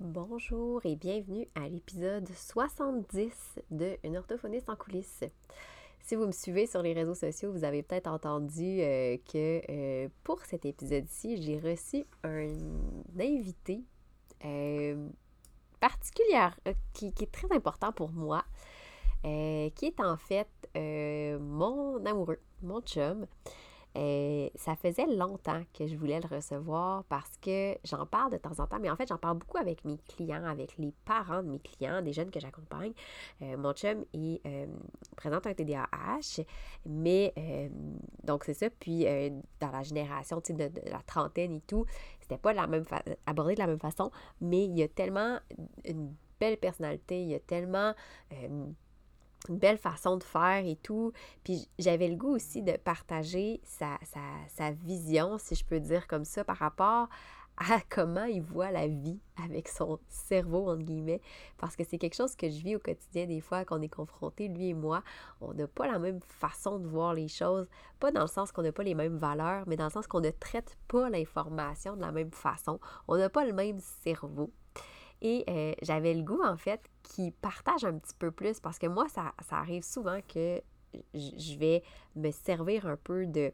Bonjour et bienvenue à l'épisode 70 de Une orthophoniste en coulisses. Si vous me suivez sur les réseaux sociaux, vous avez peut-être entendu euh, que euh, pour cet épisode-ci, j'ai reçu un invité euh, particulier qui, qui, est très important pour moi, qui est en fait mon amoureux, mon chum. Euh, ça faisait longtemps que je voulais le recevoir parce que j'en parle de temps en temps, mais en fait, j'en parle beaucoup avec mes clients, avec les parents de mes clients, des jeunes que j'accompagne. Euh, mon chum, il euh, présente un TDAH, mais donc c'est ça. Puis dans la génération de, de, la trentaine et tout, c'était pas la même abordé de la même façon, mais il y a tellement une belle personnalité, il y a tellement une belle façon de faire et tout. Puis j'avais le goût aussi de partager sa, sa, vision, si je peux dire comme ça, par rapport à comment il voit la vie avec son cerveau, entre guillemets, parce que c'est quelque chose que je vis au quotidien des fois qu'on est confronté, lui et moi. On n'a pas la même façon de voir les choses, pas dans le sens qu'on n'a pas les mêmes valeurs, mais dans le sens qu'on ne traite pas l'information de la même façon. On n'a pas le même cerveau. Et euh, j'avais le goût, en fait, qui partage un petit peu plus parce que moi, ça, arrive souvent que je vais me servir un peu de,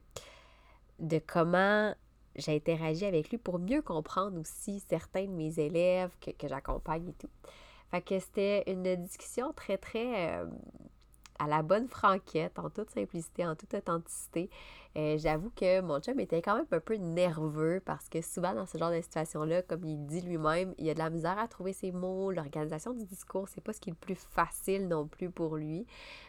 de comment j'ai interagi avec lui pour mieux comprendre aussi certains de mes élèves que, j'accompagne et tout. Fait que c'était une discussion très, très euh, à la bonne franquette, en toute simplicité, en toute authenticité. Euh, j'avoue que mon chum était quand même un peu nerveux parce que souvent dans ce genre de situation-là, comme il dit lui-même, il a de la misère à trouver ses mots, l'organisation du discours, c'est pas ce qui est le plus facile non plus pour lui.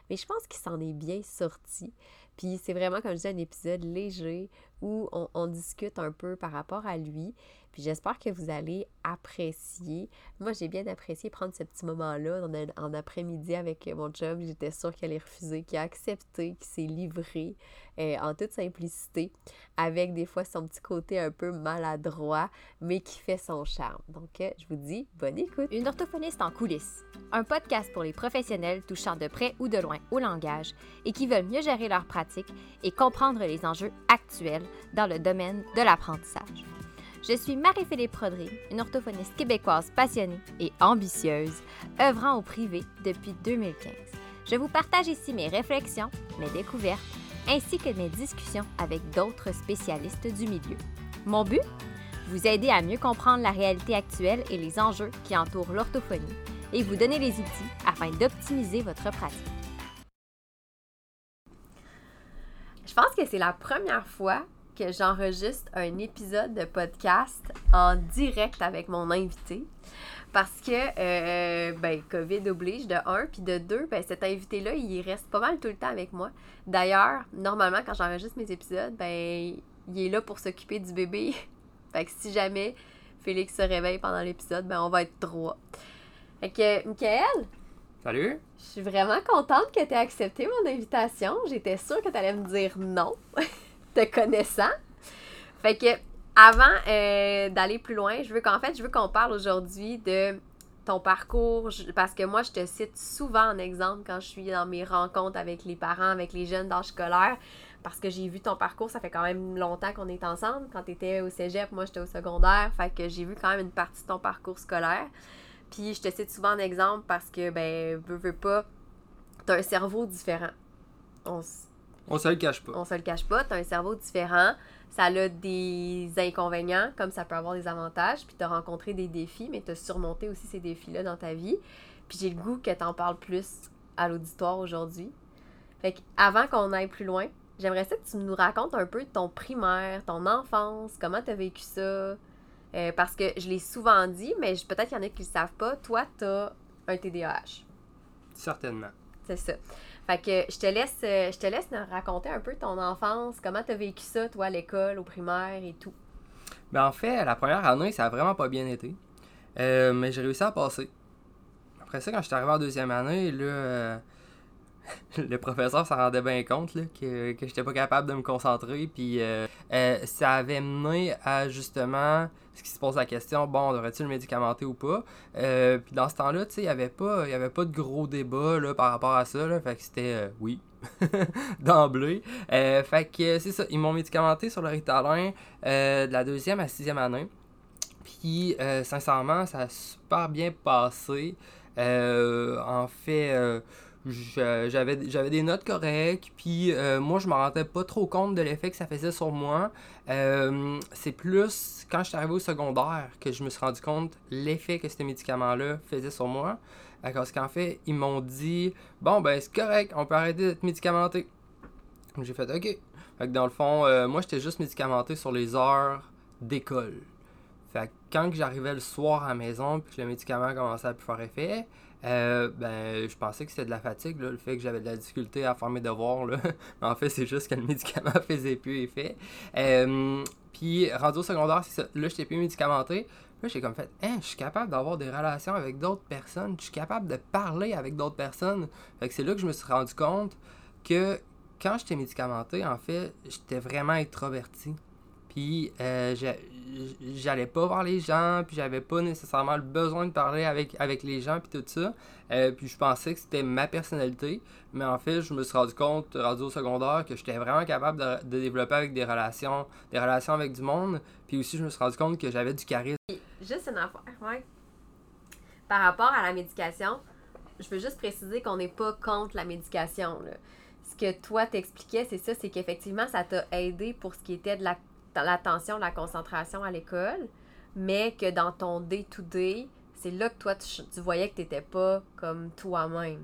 Mais je pense qu'il s'en est bien sorti. Puis c'est vraiment, comme je dis, un épisode léger où on, discute un peu par rapport à lui. Puis j'espère que vous allez apprécier. Moi, j'ai bien apprécié prendre ce petit moment-là en, après-midi avec mon chum. J'étais sûre qu'elle allait refuser, qu'il a accepté, qu'il s'est livré euh, en toute simplicité, avec des fois son petit côté un peu maladroit, mais qui fait son charme. Donc, euh, je vous dis bonne écoute. Une orthophoniste en coulisses, un podcast pour les professionnels touchant de près ou de loin au langage et qui veulent mieux gérer leur pratique et comprendre les enjeux actuels dans le domaine de l'apprentissage. Je suis Marie-Philippe Prodry, une orthophoniste québécoise passionnée et ambitieuse, œuvrant au privé depuis 2015. Je vous partage ici mes réflexions, mes découvertes, ainsi que mes discussions avec d'autres spécialistes du milieu. Mon but? Vous aider à mieux comprendre la réalité actuelle et les enjeux qui entourent l'orthophonie et vous donner les outils afin d'optimiser votre pratique. Je pense que c'est la première fois que j'enregistre un épisode de podcast en direct avec mon invité. Parce que, euh, ben, COVID oblige, de un, puis de deux, ben, cet invité-là, il reste pas mal tout le temps avec moi. D'ailleurs, normalement, quand j'enregistre mes épisodes, ben, il est là pour s'occuper du bébé. fait que si jamais Félix se réveille pendant l'épisode, ben, on va être trois. Fait que, Michael? Salut! Je suis vraiment contente que tu aies accepté mon invitation. J'étais sûre que tu allais me dire non. te connaissant. Fait que avant euh, d'aller plus loin, je veux qu'en fait, je veux qu'on parle aujourd'hui de ton parcours, parce que moi, je te cite souvent en exemple quand je suis dans mes rencontres avec les parents, avec les jeunes d'âge scolaire, parce que j'ai vu ton parcours, ça fait quand même longtemps qu'on est ensemble. Quand tu étais au cégep, moi, j'étais au secondaire, fait que j'ai vu quand même une partie de ton parcours scolaire. Puis je te cite souvent en exemple parce que, ben, veux, veux pas, t'as un cerveau différent. On, on se le cache pas. On se le cache pas. Tu as un cerveau différent. Ça a des inconvénients, comme ça peut avoir des avantages. Puis tu as rencontré des défis, mais tu as surmonté aussi ces défis-là dans ta vie. Puis j'ai le goût que tu en parles plus à l'auditoire aujourd'hui. Fait avant qu'on aille plus loin, j'aimerais ça que tu nous racontes un peu de ton primaire, ton enfance, comment tu as vécu ça. Euh, parce que je l'ai souvent dit, mais peut-être qu'il y en a qui ne le savent pas. Toi, tu as un TDAH. Certainement. C'est ça. Fait que je te laisse, euh, je te laisse raconter un peu ton enfance, comment tu as vécu ça, toi, à l'école, au primaire et tout? Ben en fait, la première année, ça a vraiment pas bien été. Euh, mais j'ai réussi à passer. Après ça, quand je suis arrivé en deuxième année, là, euh, le professeur s'en rendait bien compte là, que, que j'étais pas capable de me concentrer. Puis ça avait mené à justement ce qui se pose la question, bon, devrait-il le médicamenter ou pas? Euh, puis dans ce temps-là, tu sais, il n'y avait, pas, de gros débat là, par rapport à ça. Fait que c'était euh, oui, d'emblée. Euh, fait que c'est ça, ils m'ont médicamenté sur le Ritalin de la deuxième à sixième année. Puis, euh, sincèrement, ça a super bien passé. Euh, en fait, euh, j'avais des notes correctes, puis euh, moi, je me rendais pas trop compte de l'effet que ça faisait sur moi. Euh, c'est plus quand je suis arrivé au secondaire que je me suis rendu compte l'effet que ces médicaments-là faisaient sur moi. Euh, Parce qu'en fait, ils m'ont dit Bon, ben, c'est correct, on peut arrêter d'être médicamenté. J'ai fait OK. Fait que dans le fond, moi, j'étais juste médicamenté sur les heures d'école. Fait que quand j'arrivais le soir à la maison puis que le médicament commençait à plus faire effet, euh, ben, je pensais que c'était de la fatigue, le fait que j'avais de la difficulté à faire mes devoirs. Là. Mais en fait, c'est juste que le médicament faisait plus effet. Euh, puis, rendu au secondaire, c'est ça. Là, j'étais plus médicamenté. Là, j'ai comme fait, hein, je suis capable d'avoir des relations avec d'autres personnes. Je suis capable de parler avec d'autres personnes. Fait que c'est là que je me suis rendu compte que quand j'étais médicamenté, en fait, j'étais vraiment introverti. Puis euh, j'a- j'allais pas voir les gens, puis j'avais pas nécessairement le besoin de parler avec, avec les gens, puis tout ça. Euh, puis je pensais que c'était ma personnalité, mais en fait, je me suis rendu compte, au secondaire, que j'étais vraiment capable de, de développer avec des relations, des relations avec du monde. Puis aussi, je me suis rendu compte que j'avais du charisme. Juste une affaire, ouais. Par rapport à la médication, je veux juste préciser qu'on n'est pas contre la médication. Ce que toi t'expliquais, c'est ça, c'est qu'effectivement, ça t'a aidé pour ce qui était de la- l'attention, la concentration à l'école, mais que dans ton day-to-day, c'est là que toi, tu, voyais que tu n'étais pas comme toi-même.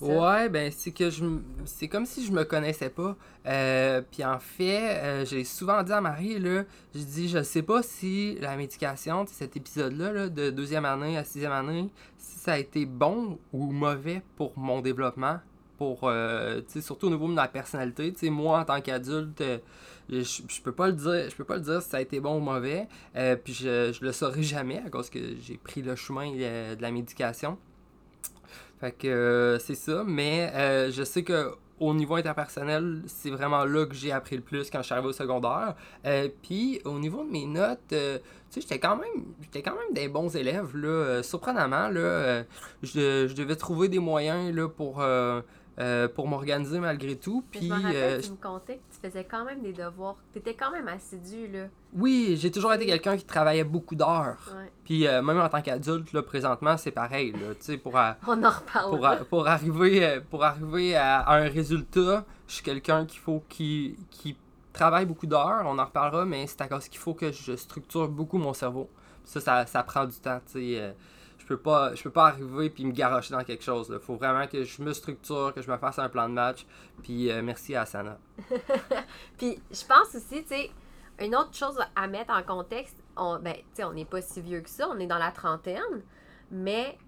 Ouais, ben c'est que je c'est comme si je me connaissais pas. Euh, puis en fait, euh, j'ai souvent dit à Marie là, je dis je sais pas si la médication, cet épisode-là là, de deuxième année à sixième année, si ça a été bon ou mauvais pour mon développement, pour euh, surtout au niveau de ma personnalité. Moi en tant qu'adulte, euh, je, je peux pas le dire, je peux pas le dire si ça a été bon ou mauvais. Euh, puis je, je le saurai jamais à cause que j'ai pris le chemin euh, de la médication. Fait que euh, c'est ça, mais je sais que au niveau interpersonnel, c'est vraiment là que j'ai appris le plus quand je suis arrivé au secondaire. Puis au niveau de mes notes, tu sais, j'étais quand même j'étais quand même des bons élèves là, surprenamment là, je, je devais trouver des moyens là pour euh, pour m'organiser malgré tout. Puis je me rappelle, euh, tu me contais que tu faisais quand même des devoirs. Tu étais quand même assidu, là. oui, j'ai toujours été quelqu'un qui travaillait beaucoup d'heures. Ouais. Puis euh, même en tant qu'adulte là présentement, c'est pareil là, tu sais pour à- On en reparle. pour, arriver, pour arriver à, à un résultat, je suis quelqu'un qu'il faut qui, qui travaille beaucoup d'heures, on en reparlera, mais c'est à cause qu'il faut que je structure beaucoup mon cerveau. Ça, ça, ça prend du temps, tu sais. euh, peux pas je peux pas arriver puis me garocher dans quelque chose. Il faut vraiment que je me structure, que je me fasse un plan de match. Puis euh, merci à Sana. Puis je pense aussi, tu sais, une autre chose à mettre en contexte, on, ben, on n'est pas si vieux que ça, on est dans la trentaine, mais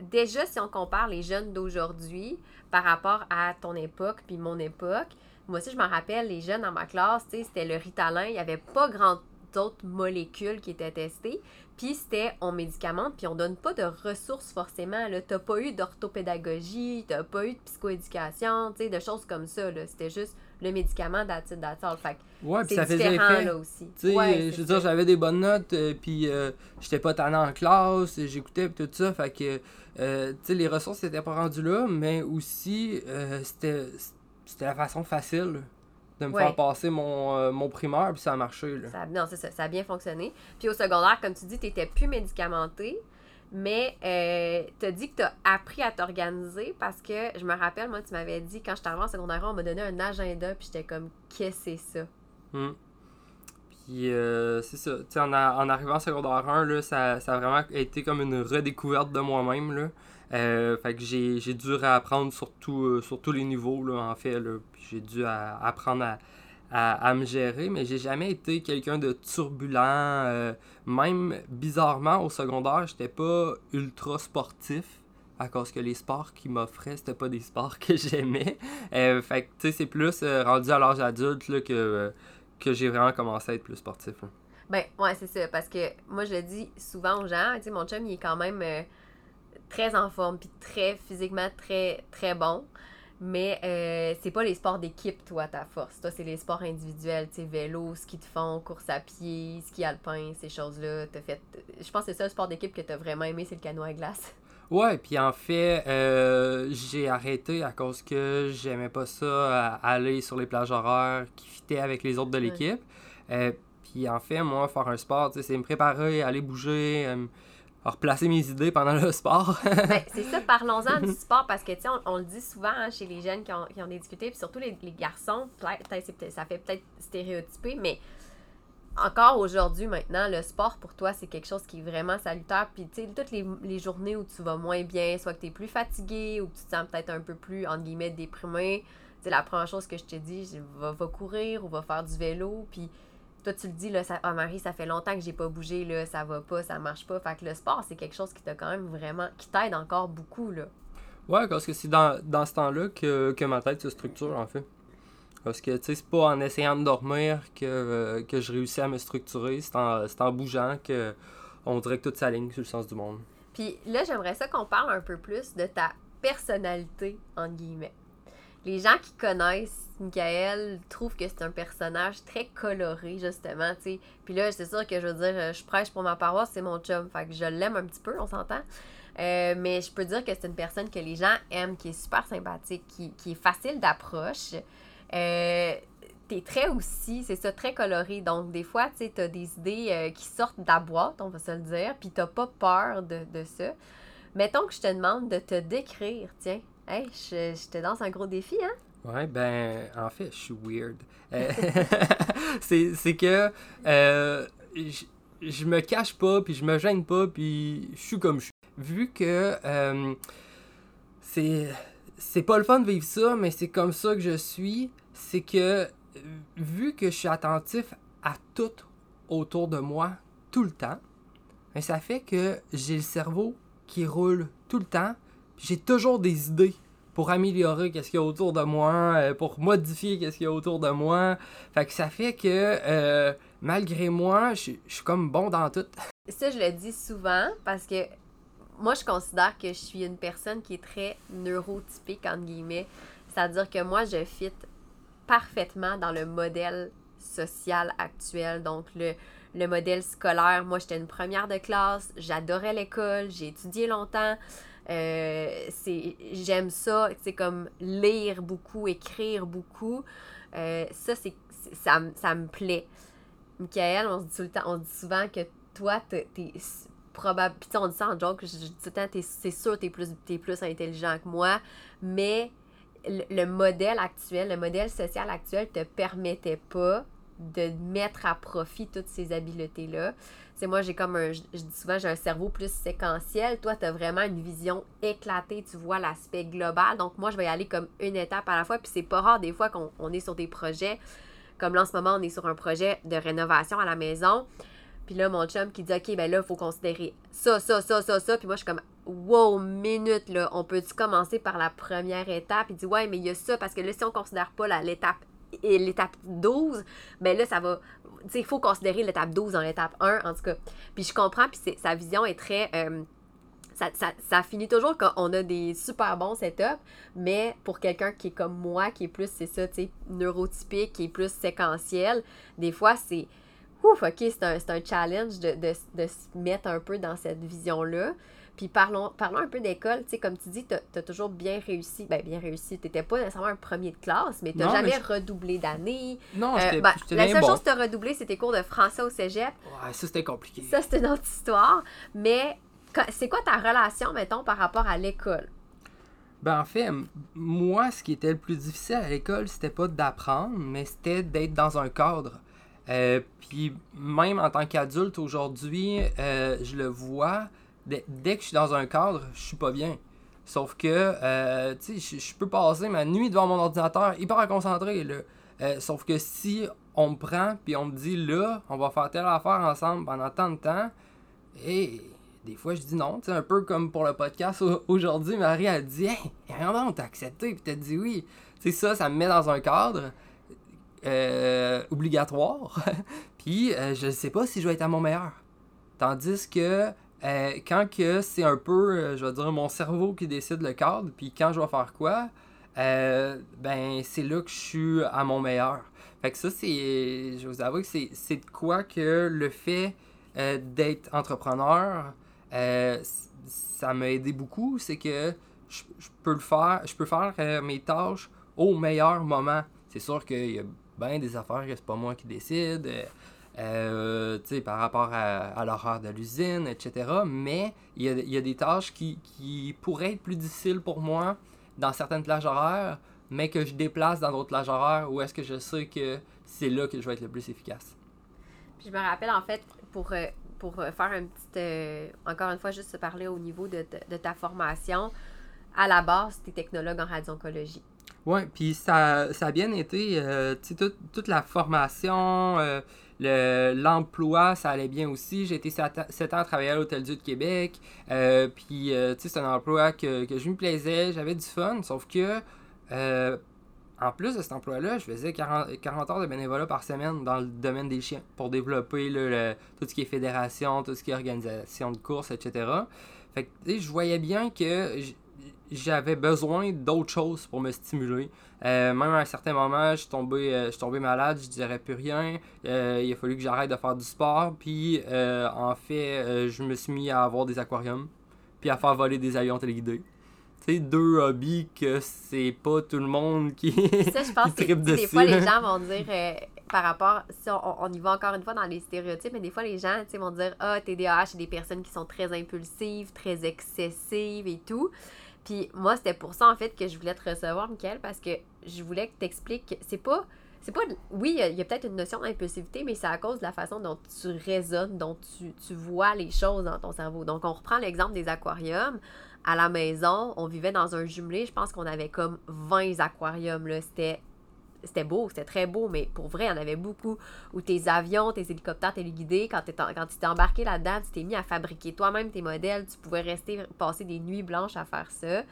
déjà, si on compare les jeunes d'aujourd'hui par rapport à ton époque puis mon époque, moi aussi, je me rappelle, les jeunes dans ma classe, c'était le Ritalin, il n'y avait pas grand d'autres molécules qui étaient testées, puis c'était on médicamente, puis on donne pas de ressources forcément, là, t'as pas eu d'orthopédagogie, t'as pas eu de psychoéducation, tu sais, de choses comme ça, c'était juste le médicament d'attitude d'attitude. Fait que Ouais, puis ça faisait différent effet. là aussi. Tu Ouais, je veux dire, j'avais des bonnes notes, euh, puis euh, j'étais pas tannant en classe, j'écoutais tout ça, fait que, euh, tu sais, les ressources n'étaient pas rendues là, mais aussi, c'était c'était la façon facile de me Ouais. faire passer mon, euh, mon primaire, puis ça a marché, là. Ça, non, c'est ça, ça a bien fonctionné. Puis au secondaire, comme tu dis, tu n'étais plus médicamenté, mais euh, tu as dit que tu as appris à t'organiser parce que je me rappelle, moi, tu m'avais dit, quand je suis arrivée en secondaire, on m'a donné un agenda, puis j'étais comme, qu'est-ce que c'est ça? Hmm. Puis euh, c'est ça, tu sais, en, en arrivant en secondaire 1, là, ça, ça a vraiment été comme une redécouverte de moi-même, là. Euh, fait que j'ai, dû réapprendre sur, euh, sur tous les niveaux, là, en fait, j'ai dû apprendre à, à, me gérer, mais j'ai jamais été quelqu'un de turbulent. euh, même, bizarrement, au secondaire, j'étais pas ultra sportif. À cause que les sports qu'ils m'offraient, c'était pas des sports que j'aimais. Fait que, tu sais, c'est plus rendu à l'âge adulte, là, que... que j'ai vraiment commencé à être plus sportif. Ben, ouais, c'est ça, parce que moi, je le dis souvent aux gens, mon chum, il est quand même très en forme, puis très physiquement très, très bon. Mais euh, c'est pas les sports d'équipe, toi, ta force. Toi, c'est les sports individuels, tu sais, vélo, ski de fond, course à pied, ski alpin, ces choses-là. T'as fait... Je pense que c'est ça le sport d'équipe que t'as vraiment aimé, c'est le canoë à glace. Ouais, puis en fait, euh, j'ai arrêté à cause que j'aimais pas ça, aller sur les plages horaires qui fitaient avec les autres de l'équipe. Euh, puis en fait, moi, faire un sport, c'est me préparer, aller bouger, replacer mes idées pendant le sport. ben, c'est ça, parlons-en du sport parce que, tu sais, on, le dit souvent hein, chez les jeunes qui ont, qui ont discuté, puis surtout les, les garçons, ça fait peut-être stéréotypé, mais encore aujourd'hui, maintenant, le sport pour toi, c'est quelque chose qui est vraiment salutaire. Puis, tu sais, toutes les, les, journées où tu vas moins bien, soit que tu es plus fatigué ou que tu te sens peut-être un peu plus, entre guillemets, déprimé, c'est la première chose que je te dis, va, va courir ou va faire du vélo. Puis, toi, tu le dis, là, ça, ah, Marie, ça fait longtemps que j'ai pas bougé, là, ça va pas, ça marche pas. Fait que le sport, c'est quelque chose qui t'a quand même vraiment, qui t'aide encore beaucoup, là. Ouais, parce que c'est dans, dans ce temps-là que, que ma tête se structure, en fait. Parce que, tu sais, c'est pas en essayant de dormir que, euh, que je réussis à me structurer, c'est en, en, bougeant que on dirait que tout s'aligne sur le sens du monde. Puis là, j'aimerais ça qu'on parle un peu plus de ta personnalité, entre guillemets. Les gens qui connaissent Michael trouvent que c'est un personnage très coloré, justement, tu sais. Puis là, c'est sûr que je veux dire, je prêche pour ma paroisse, c'est mon chum, fait que je l'aime un petit peu, on s'entend. Euh, mais je peux dire que c'est une personne que les gens aiment, qui est super sympathique, qui, est facile d'approche. Euh, t'es très aussi, c'est ça, très coloré. Donc, des fois, tu sais, t'as des idées euh, qui sortent de la boîte, on va se le dire, puis t'as pas peur de, de, ça. Mettons que je te demande de te décrire, tiens. Hey, je, je te lance un gros défi, hein? Ouais, ben, en fait, je suis weird. Euh, c'est que euh, je, je me cache pas, puis je me gêne pas, puis je suis comme je suis. Vu que c'est c'est pas le fun de vivre ça, mais c'est comme ça que je suis, c'est que vu que je suis attentif à tout autour de moi tout le temps, ben, ça fait que j'ai le cerveau qui roule tout le temps. J'ai toujours des idées pour améliorer qu'est-ce qu'il y a autour de moi, euh, pour modifier qu'est-ce qu'il y a autour de moi. Fait que ça fait que euh, malgré moi, je suis comme bon dans tout. Ça, je le dis souvent parce que moi, je considère que je suis une personne qui est très neurotypique, entre guillemets. C'est-à-dire que moi, je fit parfaitement dans le modèle social actuel. Donc, le, le modèle scolaire, moi, j'étais une première de classe, j'adorais l'école, j'ai étudié longtemps. Euh, j'aime ça c'est comme lire beaucoup écrire beaucoup euh, ça c'est ça, ça me plaît Michael on se dit tout le temps on dit souvent que toi t'es probable. Puis on dit ça en joke, tout le temps, c'est sûr que tu es plus, intelligent que moi, mais le, modèle actuel, le modèle social actuel te permettait pas de mettre à profit toutes ces habiletés-là. C'est moi, j'ai comme un, je, dis souvent, j'ai un cerveau plus séquentiel. Toi, tu as vraiment une vision éclatée, tu vois l'aspect global. Donc, moi, je vais y aller comme une étape à la fois. Puis, c'est pas rare des fois qu'on est sur des projets. Comme là, en ce moment, on est sur un projet de rénovation à la maison. Puis là, mon chum qui dit, OK, ben là, il faut considérer ça, ça, ça, ça, ça. Puis moi, je suis comme, wow, minute, là, on peut-tu commencer par la première étape? Il dit, ouais, mais il y a ça, parce que là, si on considère pas l'étape l'étape 12, ben là, ça va. Il faut considérer l'étape 12 dans l'étape 1, en tout cas. Puis je comprends, puis sa vision est très. Euh, ça, ça, ça, finit toujours qu'on a des super bons setups, mais pour quelqu'un qui est comme moi, qui est plus, c'est ça, tu sais, neurotypique, qui est plus séquentiel, des fois, c'est ouf, ok, c'est un, un, challenge de, de, de, se mettre un peu dans cette vision-là. Puis parlons, parlons un peu d'école. Tu sais, comme tu dis, tu as, toujours bien réussi. Ben, bien réussi. Tu n'étais pas nécessairement un premier de classe, mais tu n'as jamais redoublé d'année. Non, euh, ben, La seule bon. chose que tu as redoublé, c'était tes cours de français au cégep. Ouais, ça, c'était compliqué. Ça, c'était une autre histoire. Mais c'est quoi ta relation, mettons, par rapport à l'école? Ben, en fait, moi, ce qui était le plus difficile à l'école, c'était pas d'apprendre, mais c'était d'être dans un cadre. Euh, puis même en tant qu'adulte aujourd'hui, euh, je le vois, dès, que je suis dans un cadre, je suis pas bien. Sauf que, euh, tu sais, je peux passer ma nuit devant mon ordinateur hyper concentré, là. sauf que si on me prend, puis on me dit, là, on va faire telle affaire ensemble pendant tant de temps, et des fois, je dis non. Tu sais, un peu comme pour le podcast aujourd'hui, Marie a dit, hey, non, t'as accepté, puis t'as dit oui. Tu sais, ça, ça me met dans un cadre. Euh, obligatoire. puis euh, je ne sais pas si je vais être à mon meilleur. Tandis que euh, quand que c'est un peu, je vais dire, mon cerveau qui décide le cadre, puis quand je vais faire quoi, ben c'est là que je suis à mon meilleur. Fait que ça, c'est. Je vous avoue que c'est de quoi que le fait d'être entrepreneur, ça m'a aidé beaucoup. C'est que je, peux le faire, je peux faire mes tâches au meilleur moment. C'est sûr qu'il y a ben des affaires que c'est pas moi qui décide. Euh, par rapport à, à l'horaire de l'usine, etc. Mais il y a, il y a des tâches qui, qui pourraient être plus difficiles pour moi dans certaines plages horaires, mais que je déplace dans d'autres plages horaires où est-ce que je sais que c'est là que je vais être le plus efficace. Puis je me rappelle, en fait, pour, euh, pour euh, faire un petit. euh, encore une fois, juste se parler au niveau de, de- de ta formation. À la base, tu es technologue en radio-oncologie. Ouais, puis ça, ça a bien été, euh, toute, toute la formation, le- l'emploi, ça allait bien aussi. J'ai été 7 ans à travailler à l'Hôtel Dieu de Québec, euh, puis, euh, tu sais, c'est un emploi que, que je me plaisais, j'avais du fun, sauf que, euh, en plus de cet emploi-là, je faisais 40, 40 heures de bénévolat par semaine dans le domaine des chiens pour développer le- tout ce qui est fédération, tout ce qui est organisation de courses, etc. Fait que, tu sais, je voyais bien que j'avais besoin d'autres choses pour me stimuler. Euh, même à un certain moment, je suis tombé, euh, je suis tombé malade, je dirais plus rien. Euh, il a fallu que j'arrête de faire du sport. Puis, euh, en fait, je me suis mis à avoir des aquariums, puis à faire voler des avions téléguidés. Sais, deux hobbies que c'est pas tout le monde qui. Ça, je pense que des fois, les gens vont dire, par rapport, si on, on y va encore une fois dans les stéréotypes, mais des fois, les gens vont dire, ah, TDAH, c'est des personnes qui sont très impulsives, très excessives et tout. Puis moi, c'était pour ça, en fait, que je voulais te recevoir, Michael, parce que je voulais que tu expliques que c'est pas. C'est pas. Oui, il y a- peut-être une notion d'impulsivité, mais c'est à cause de la façon dont tu raisonnes, dont tu, tu vois les choses dans ton cerveau. Donc, on reprend l'exemple des aquariums. À la maison, on vivait dans un jumelé. Je pense qu'on avait comme 20 aquariums. C'était c'était beau, c'était très beau, mais pour vrai, il y en avait beaucoup. Où tes avions, tes hélicoptères téléguidés, quand, quand tu t'es embarqué là-dedans, tu t'es mis à fabriquer toi-même tes modèles, tu pouvais rester, passer des nuits blanches à faire ça.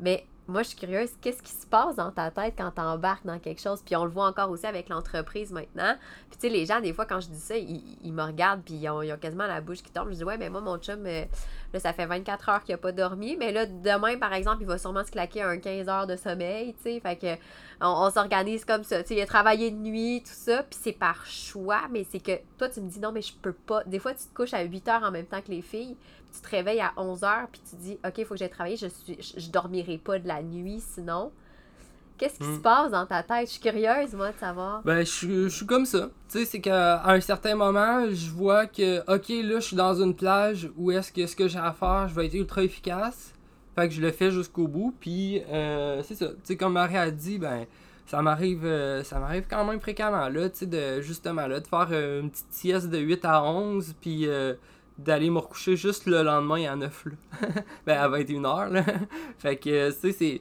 Mais moi, je suis curieuse, qu'est-ce qui se passe dans ta tête quand tu embarques dans quelque chose? Puis on le voit encore aussi avec l'entreprise maintenant. Puis tu sais, les gens, des fois, quand je dis ça, ils, me regardent, puis ils ont, ils ont quasiment la bouche qui tombe. Je dis, ouais, mais moi, mon chum, euh, là, ça fait 24 heures qu'il n'a pas dormi. Mais là, demain, par exemple, il va sûrement se claquer un 15 heures de sommeil, tu sais. Fait que on, s'organise comme ça. Tu sais, il a travaillé de nuit, tout ça, puis c'est par choix, mais c'est que toi, tu me dis non, mais je peux pas. Des fois, tu te couches à 8 heures en même temps que les filles, tu te réveilles à 11 heures, puis tu dis, OK, il faut que j'aille travailler, je, suis, je, je dormirai pas de la nuit sinon. Qu'est-ce qui Hmm. se passe dans ta tête? Je suis curieuse, moi, de savoir. Ben, je suis- je suis comme ça. Tu sais, c'est qu'à un certain moment, je vois que, ok, là, je suis dans une plage où est-ce que ce que j'ai à faire, je vais être ultra efficace. Fait que je le fais jusqu'au bout. Puis, euh, c'est ça. Tu sais, comme Marie a dit, ben, ça m'arrive euh, ça m'arrive quand même fréquemment, là, tu sais, de, justement, là, de faire euh, une petite sieste de 8 à 11, puis d'aller me recoucher juste le lendemain à 9, là. ben, à 21h, là. fait que, tu sais, c'est...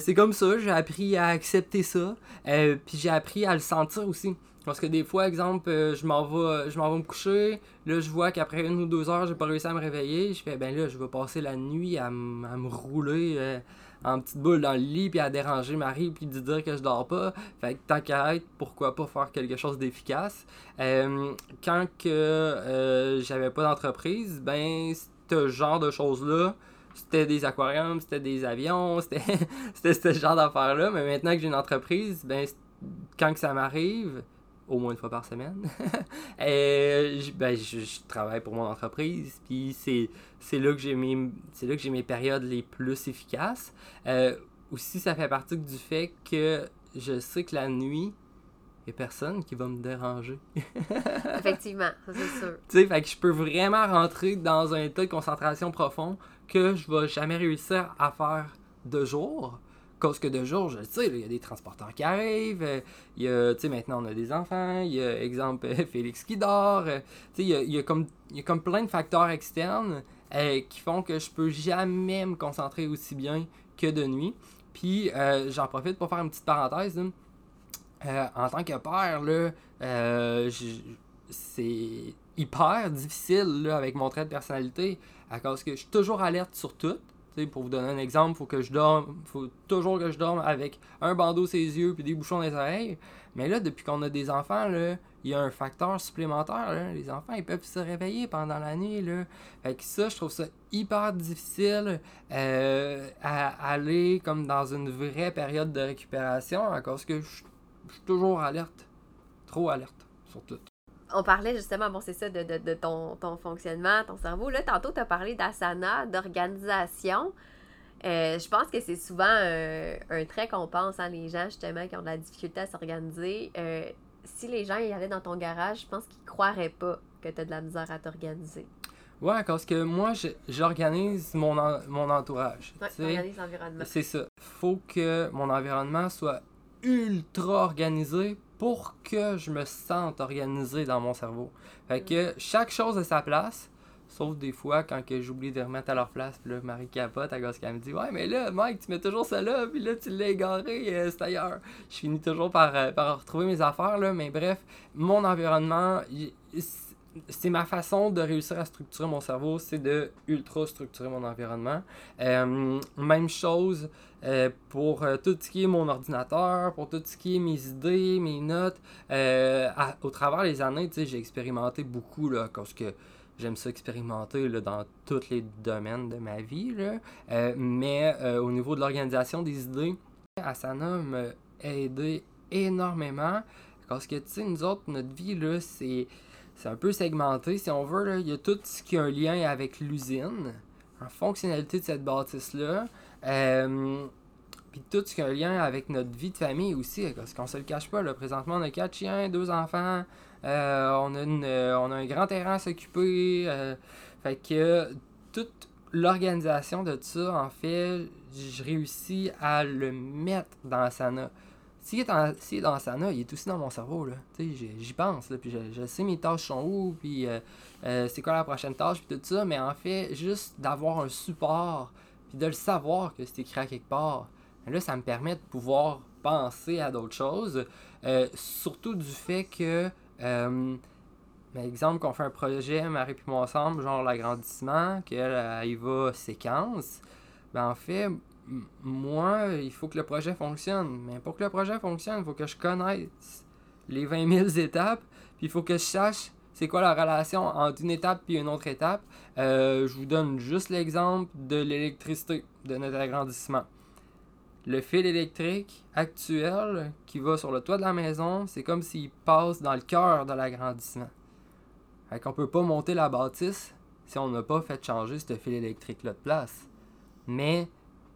C'est, comme ça, j'ai appris à accepter ça. Euh, puis j'ai appris à le sentir aussi. Parce que des fois, exemple, euh, je m'en vais, je me coucher. Là, je vois qu'après une ou deux heures, j'ai pas réussi à me réveiller. Je fais, ben là, je vais passer la nuit à, à me rouler euh, en petite boule dans le lit, puis à déranger Marie, puis de dire que je dors pas. Fait que tant qu'à être, pourquoi pas faire quelque chose d'efficace? Euh, quand que euh, j'avais pas d'entreprise, ben, ce genre de choses-là, c'était des aquariums, c'était des avions, c'était ce genre d'affaires-là. Mais maintenant que j'ai une entreprise, ben, quand que ça m'arrive, au moins une fois par semaine, j- ben, je, je travaille pour mon entreprise. Puis c'est c'est là que j'ai mes c'est là que j'ai mes périodes les plus efficaces. Euh, aussi, ça fait partie du fait que je sais que la nuit, il n'y a personne qui va me déranger. Effectivement, c'est sûr. Tu sais, fait que je peux vraiment rentrer dans un état de concentration profond que je vais jamais réussir à faire de jour. Cause que de jour, je le sais, il y a des transporteurs qui arrivent, euh, il y a, tu sais, maintenant on a des enfants, il y a, exemple, Félix qui dort, euh, tu sais, il y a, comme, y a comme plein de facteurs externes euh, qui font que je peux jamais me concentrer aussi bien que de nuit. Puis, j'en profite pour faire une petite parenthèse, en tant que père, là, c'est hyper difficile avec mon trait de personnalité à cause que je suis toujours alerte sur tout. Pour vous donner un exemple, faut que je dorme, faut toujours que je dorme avec un bandeau sur les yeux puis des bouchons dans les oreilles. Mais là, depuis qu'on a des enfants, il y a un facteur supplémentaire. Les enfants, ils peuvent se réveiller pendant la nuit. Là. Fait que ça, je trouve ça hyper difficile euh, à aller comme dans une vraie période de récupération à cause que je je suis toujours alerte. Trop alerte, sur tout. On parlait justement, bon, c'est ça, de, de, de ton, ton fonctionnement, ton cerveau. Là, tantôt, tu as parlé d'asana, d'organisation. Euh, je pense que c'est souvent un, un trait qu'on pense, hein, les gens justement qui ont de la difficulté à s'organiser. Euh, si les gens y allaient dans ton garage, je pense qu'ils croiraient pas que tu as de la misère à t'organiser. Ouais, parce que moi, j'organise mon, en- mon entourage. Ouais, l'environnement. C'est ça. Faut que mon environnement soit ultra organisé pour que je me sente organisé dans mon cerveau. Fait que chaque chose a sa place. Sauf des fois quand que j'oublie de remettre à leur place, puis là, Marie capote à cause qu'elle me dit Ouais, mais là, Mike, tu mets toujours ça là, puis là, tu l'as égaré, euh, c'est ailleurs. Je finis toujours par, euh, par retrouver mes affaires, là, mais bref, mon environnement, c'est- ma façon de réussir à structurer mon cerveau, c'est de ultra structurer mon environnement. Euh, même chose euh, pour euh, tout ce qui est mon ordinateur, pour tout ce qui est mes idées, mes notes. Au travers des années, j'ai expérimenté beaucoup, là, parce que j'aime ça expérimenter là, dans tous les domaines de ma vie. Là. Mais au niveau de l'organisation des idées, Asana m'a aidé énormément. Parce que, tu sais, nous autres, notre vie, là, c'est, c'est un peu segmenté. Si on veut, là, il y a tout ce qui a un lien avec l'usine, en fonctionnalité de cette bâtisse-là. Euh, puis tout ce qui a un lien avec notre vie de famille aussi, parce qu'on se le cache pas, présentement on a quatre chiens, deux enfants, euh, on, a euh, on a un grand terrain à s'occuper, fait que toute l'organisation de ça, en fait, je réussis à le mettre dans Asana. S'il est, est dans Asana, il est aussi dans mon cerveau, là. J'y- pense, là, puis je, sais mes tâches sont où, puis euh, euh, c'est quoi la prochaine tâche, puis tout ça, mais en fait, juste d'avoir un support, puis de le savoir que c'est écrit à quelque part, là, ça me permet de pouvoir penser à d'autres choses, euh, surtout du fait que, par exemple, qu'on fait un projet, Marie puis moi ensemble, genre l'agrandissement, qu'elle elle y va séquence, ben en fait, moi, il faut que le projet fonctionne. Mais pour que le projet fonctionne, il faut que je connaisse les 20 000 étapes, puis il faut que je sache c'est quoi la relation entre une étape et une autre étape. Euh, je vous donne juste l'exemple de l'électricité de notre agrandissement. Le fil électrique actuel qui va sur le toit de la maison, c'est comme s'il passe dans le cœur de l'agrandissement. Fait qu'on peut pas monter la bâtisse si on n'a pas fait changer ce fil électrique-là de place. Mais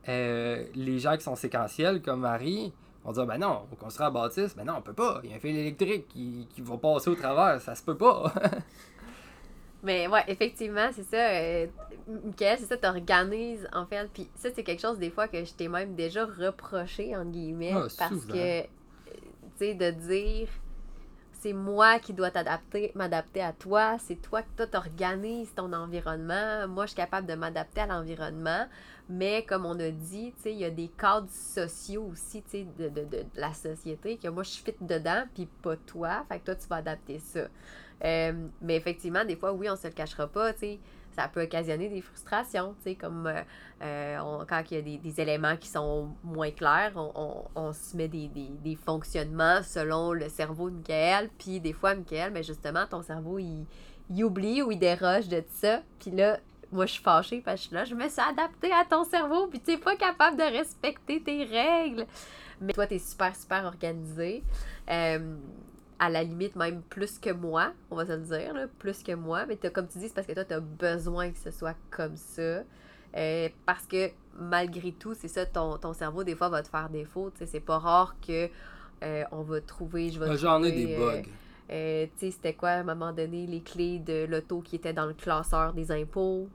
euh, les gens qui sont séquentiels, comme Marie, vont dire Ben non, on construit la bâtisse, ben non, on peut pas. Il y a un fil électrique qui, qui va passer au travers, ça se peut pas. Mais ouais, effectivement, c'est ça. Euh, Michael, c'est ça, t'organises en fait. Puis ça, c'est quelque chose des fois que je t'ai même déjà reproché, entre guillemets. Ah, parce souvent. que, euh, tu sais, de dire c'est moi qui dois t'adapter, m'adapter à toi, c'est toi que toi t'organises ton environnement. Moi, je suis capable de m'adapter à l'environnement. Mais comme on a dit, il y a des cadres sociaux aussi, de, de, de, de la société, que moi, je fit dedans, puis pas toi. Fait que toi, tu vas adapter ça. Euh, mais effectivement, des fois, oui, on se le cachera pas, sais, ça peut occasionner des frustrations, tu sais, comme euh, euh, quand il y a des, des éléments qui sont moins clairs, on, on, on se met des, des, des fonctionnements selon le cerveau de Michael, puis des fois, Michael, mais justement, ton cerveau, il, il oublie ou il déroge de ça, puis là, moi, je suis fâchée parce que je suis là, je me suis adaptée à ton cerveau, puis tu n'es pas capable de respecter tes règles. Mais toi, tu es super, super organisé. Euh, à la limite, même plus que moi, on va se le dire, là, plus que moi. Mais t'as- comme tu dis, c'est parce que toi, tu as besoin que ce soit comme ça. Euh, parce que malgré tout, c'est ça, ton, ton cerveau, des fois, va te faire défaut. Tu sais, c'est pas rare que euh, on va trouver. Je vais J'en ai des bugs. euh, tu sais, c'était quoi à un moment donné les clés de l'auto qui étaient dans le classeur des impôts?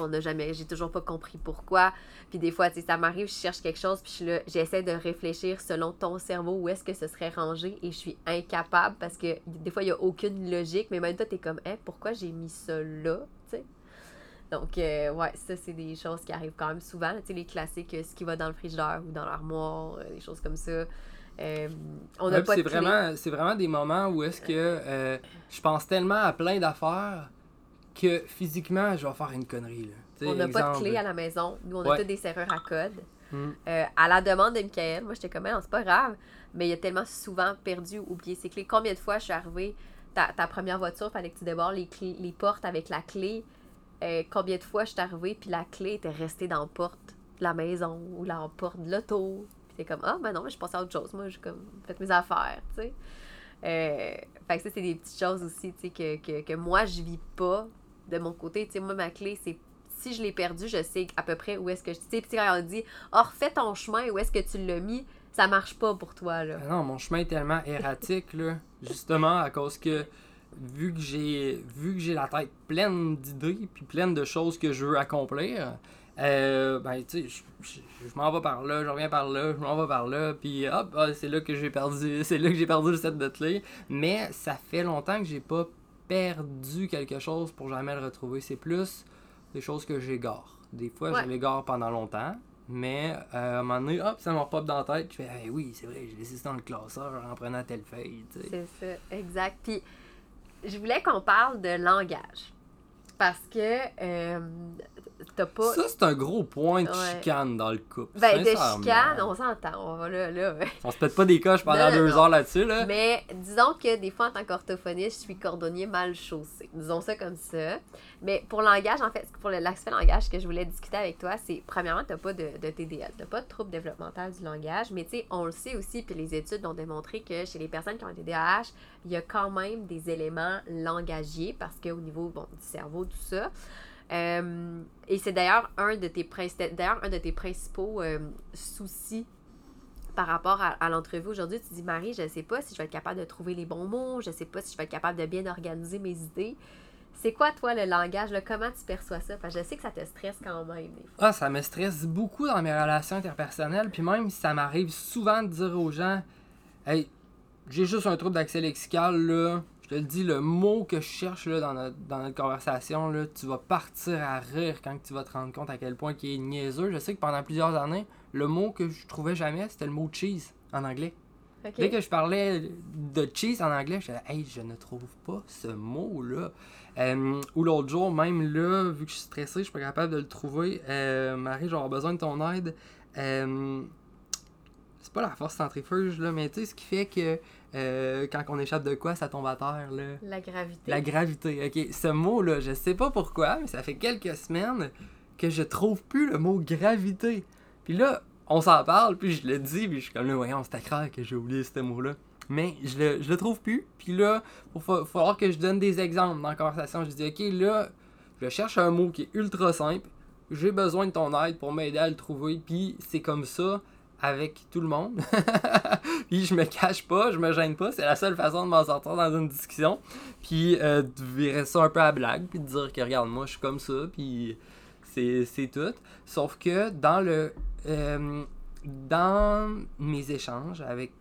On n'a jamais, j'ai toujours pas compris pourquoi. Puis des fois, tu sais, ça m'arrive, je cherche quelque chose, puis je suis là, j'essaie de réfléchir selon ton cerveau où est-ce que ce serait rangé et je suis incapable parce que des fois, il n'y a aucune logique, mais même toi, tu es comme, hein, pourquoi j'ai mis ça là, tu sais? Donc, euh, ouais, ça, c'est des choses qui arrivent quand même souvent. Tu sais, les classiques, euh, ce qui va dans le frigidaire ou dans l'armoire, euh, des choses comme ça. Euh, on Ouais, pas c'est vraiment, c'est vraiment des moments où est-ce que euh, je pense tellement à plein d'affaires que physiquement, je vais faire une connerie. Là. On n'a pas de clé à la maison. Nous, on a Ouais. toutes des serrures à code. Hmm. Euh, à la demande de Michael, moi, j'étais comme, Ah, non, c'est pas grave. Mais il a tellement souvent perdu ou oublié ses clés. Combien de fois je suis arrivée, ta, ta première voiture, fallait que tu débarres les, clés, les portes avec la clé. Euh, combien de fois je suis arrivée, puis la clé était restée dans la porte de la maison ou la porte de l'auto. Puis t'es comme, ah, ben non, mais je pensais à autre chose. Moi, j'ai comme fait mes affaires, tu sais. Euh, fait que ça, c'est des petites choses aussi, tu sais, que, que, que moi, je vis pas de mon côté. Tu sais, moi, ma clé, c'est si je l'ai perdue, je sais à peu près où est-ce que je. Tu sais, quand on dit, oh, refais ton chemin, où est-ce que tu l'as mis, ça marche pas pour toi, là. Ah non, mon chemin est tellement erratique, là. Justement, à cause que vu que j'ai vu que j'ai la tête pleine d'idées puis pleine de choses que je veux accomplir, euh, ben tu sais, je, m'en vais par là, je reviens par là, je m'en vais par là, puis hop, ah, c'est là que j'ai perdu, c'est là que j'ai perdu le set de clés. Mais ça fait longtemps que j'ai pas perdu quelque chose pour jamais le retrouver. C'est plus des choses que j'égare. Des fois, Ouais. je l'égare pendant longtemps. Mais euh, à un moment donné, hop, ça me repop dans la tête. Je fais, hey, oui, c'est vrai, j'ai laissé ça dans le classeur en prenant telle feuille. C'est ça, exact. Puis, je voulais qu'on parle de langage. Parce que euh, t'as pas. Ça, c'est un gros point de Ouais. chicane dans le couple. ben, de chicane, on s'entend. On va là, là. On se pète pas des coches pendant Non, deux non. heures là-dessus, là. Mais disons que des fois, en tant qu'orthophoniste, je suis cordonnier mal chaussé. Disons ça comme ça. Mais pour langage, en fait, pour l'aspect langage que je voulais discuter avec toi, c'est premièrement, tu n'as pas de, de TDL, tu n'as pas de trouble développemental du langage. Mais tu sais, on le sait aussi, puis les études ont démontré que chez les personnes qui ont un TDAH, il y a quand même des éléments langagiers parce qu'au niveau bon, du cerveau, tout ça. Euh, et c'est d'ailleurs un de tes d'ailleurs un de tes principaux euh, soucis par rapport à, l'entrevue aujourd'hui. Tu dis Marie, je ne sais pas si je vais être capable de trouver les bons mots, je ne sais pas si je vais être capable de bien organiser mes idées. C'est quoi toi le langage, là? comment tu perçois ça? Parce je sais que ça te stresse quand même. Ah, ça me stresse beaucoup dans mes relations interpersonnelles. Puis même, ça m'arrive souvent de dire aux gens Hey, j'ai juste un trouble d'accès lexical, là. Je te le dis, le mot que je cherche là, dans, notre, dans notre conversation, là, tu vas partir à rire quand tu vas te rendre compte à quel point il est niaiseux. Je sais que pendant plusieurs années, le mot que je trouvais jamais, c'était le mot cheese en anglais. Dès que je parlais de cheese en anglais, je disais, hey, je ne trouve pas ce mot-là. Euh, ou l'autre jour, même là, vu que je suis stressé, je suis pas capable de le trouver. Euh, Marie, j'aurais besoin de ton aide. Euh, c'est pas la force centrifuge, là, mais tu sais, ce qui fait que euh, quand on échappe de quoi, ça tombe à terre, là. La gravité. La gravité, ok. Ce mot-là, je sais pas pourquoi, mais ça fait quelques semaines que je trouve plus le mot gravité. Puis là, on s'en parle, puis je le dis, puis je suis comme là, voyons, c'est clair que j'ai oublié ce mot-là. Mais je le, je le trouve plus, puis là, il va falloir que je donne des exemples dans la conversation. Je dis, ok, là, je cherche un mot qui est ultra simple, j'ai besoin de ton aide pour m'aider à le trouver, puis c'est comme ça avec tout le monde. puis je me cache pas, je me gêne pas, c'est la seule façon de m'en sortir dans une discussion. Puis euh, de virer ça un peu à blague, puis de dire que regarde, moi je suis comme ça, puis c'est tout. Sauf que dans le euh, dans mes échanges avec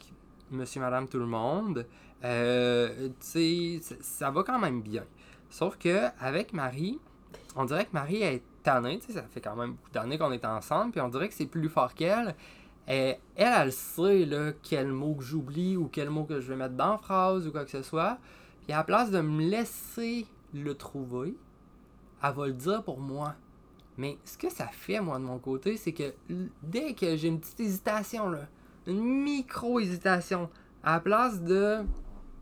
monsieur, madame, tout le monde, euh, ça- va quand même bien. Sauf que avec Marie, on dirait que Marie est tannée, ça fait quand même beaucoup d'années qu'on est ensemble, puis on dirait que c'est plus fort qu'elle. Elle, elle sait là, quel mot que j'oublie ou quel mot que je vais mettre dans la phrase ou quoi que ce soit. Puis à la place de me laisser le trouver, elle va le dire pour moi. Mais ce que ça fait, moi, de mon côté, c'est que dès que j'ai une petite hésitation, une micro-hésitation, à la place de